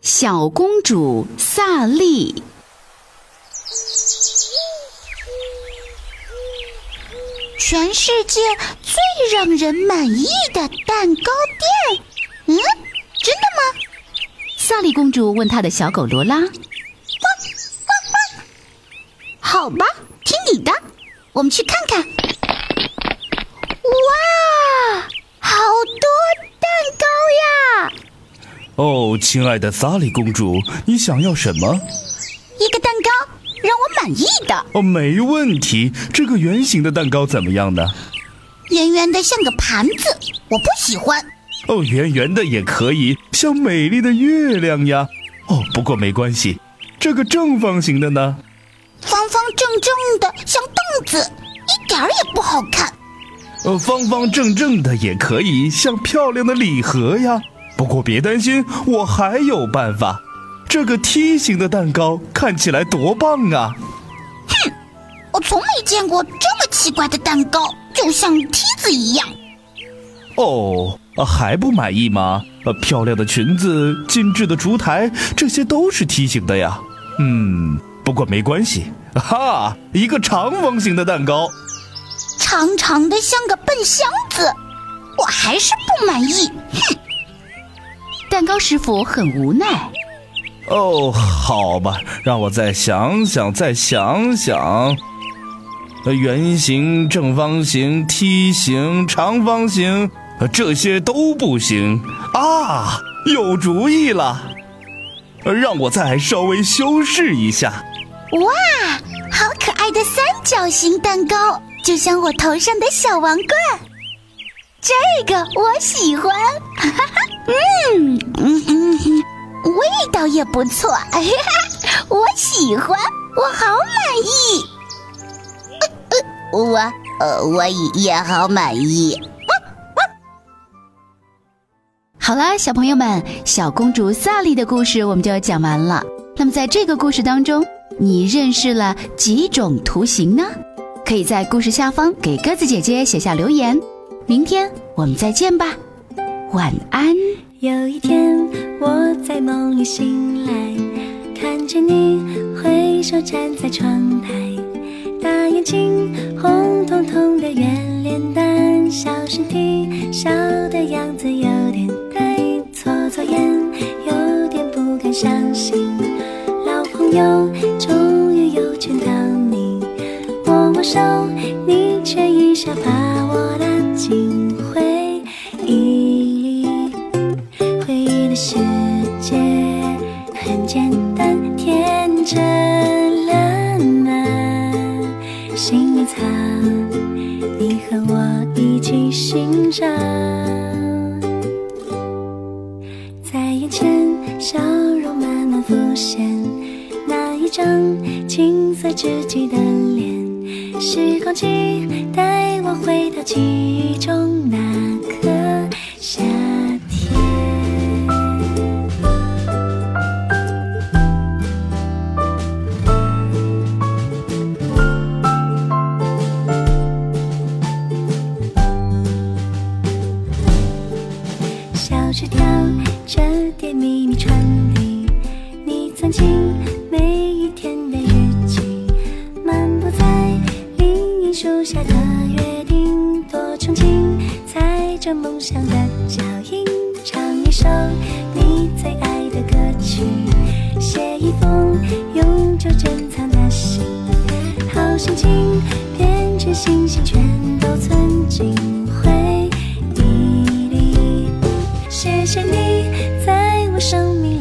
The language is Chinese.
小公主萨莉。全世界最让人满意的蛋糕店？嗯，真的吗？萨莉公主问她的小狗罗拉。好吧，听你的，我们去看看。哇，好多蛋糕呀！哦，亲爱的萨莉公主，你想要什么？一个蛋糕，让我满意的。哦，没问题。这个圆形的蛋糕怎么样呢？圆圆的像个盘子，我不喜欢。哦，圆圆的也可以，像美丽的月亮呀。哦，不过没关系。这个正方形的呢？方方正正的，像凳子，一点儿也不好看。呃，方方正正的也可以，像漂亮的礼盒呀。不过别担心，我还有办法。这个梯形的蛋糕看起来多棒啊！哼，我从没见过这么奇怪的蛋糕，就像梯子一样。哦，还不满意吗？呃，漂亮的裙子、精致的烛台，这些都是梯形的呀。嗯。不过没关系，哈，一个长方形的蛋糕，长长的像个笨箱子，我还是不满意。哼，蛋糕师傅很无奈。哦，好吧，让我再想想，再想想。圆形、正方形、梯形、长方形，这些都不行啊！有主意了，让我再稍微修饰一下。哇，好可爱的三角形蛋糕，就像我头上的小王冠。这个我喜欢，哈哈，嗯嗯嗯，味道也不错，哎呀，我喜欢，我好满意。呃呃，我呃我也好满意。好啦，小朋友们，小公主萨莉的故事我们就要讲完了。那么在这个故事当中。你认识了几种图形呢？可以在故事下方给鸽子姐姐写下留言。明天我们再见吧，晚安。有一天我在梦里醒来，看见你挥手站在窗台，大眼睛，红彤彤的圆脸蛋，小身体，笑的样子有点呆，搓搓眼，有点不敢相信。老朋友，终于又见到你，握握手，你却一下把我拉进擦你和我一起欣赏，在眼前笑容慢慢浮现。那一张青涩稚气的脸，时光机带我回到记忆中那飘着甜蜜蜜传递你曾经每一天的日记漫步在林荫树下的约定多憧憬踩着梦想的脚印唱一首你最爱的歌曲写一封永久珍藏的信好心情变成星星全。谢谢你在我生命